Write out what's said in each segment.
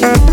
Thank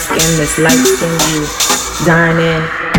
skin, this light skin you dine in.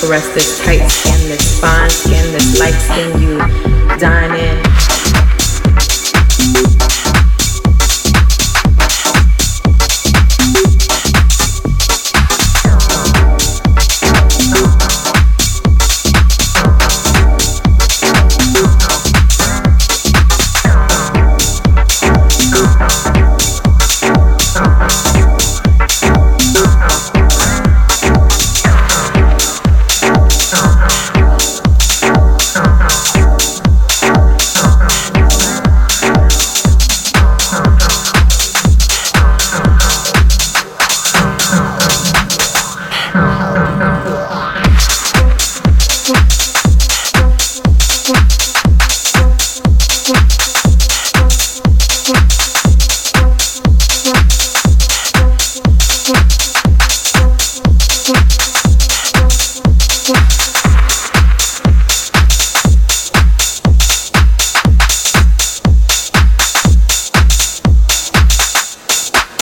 Caress this tight skin, this fine skin, this light skin you.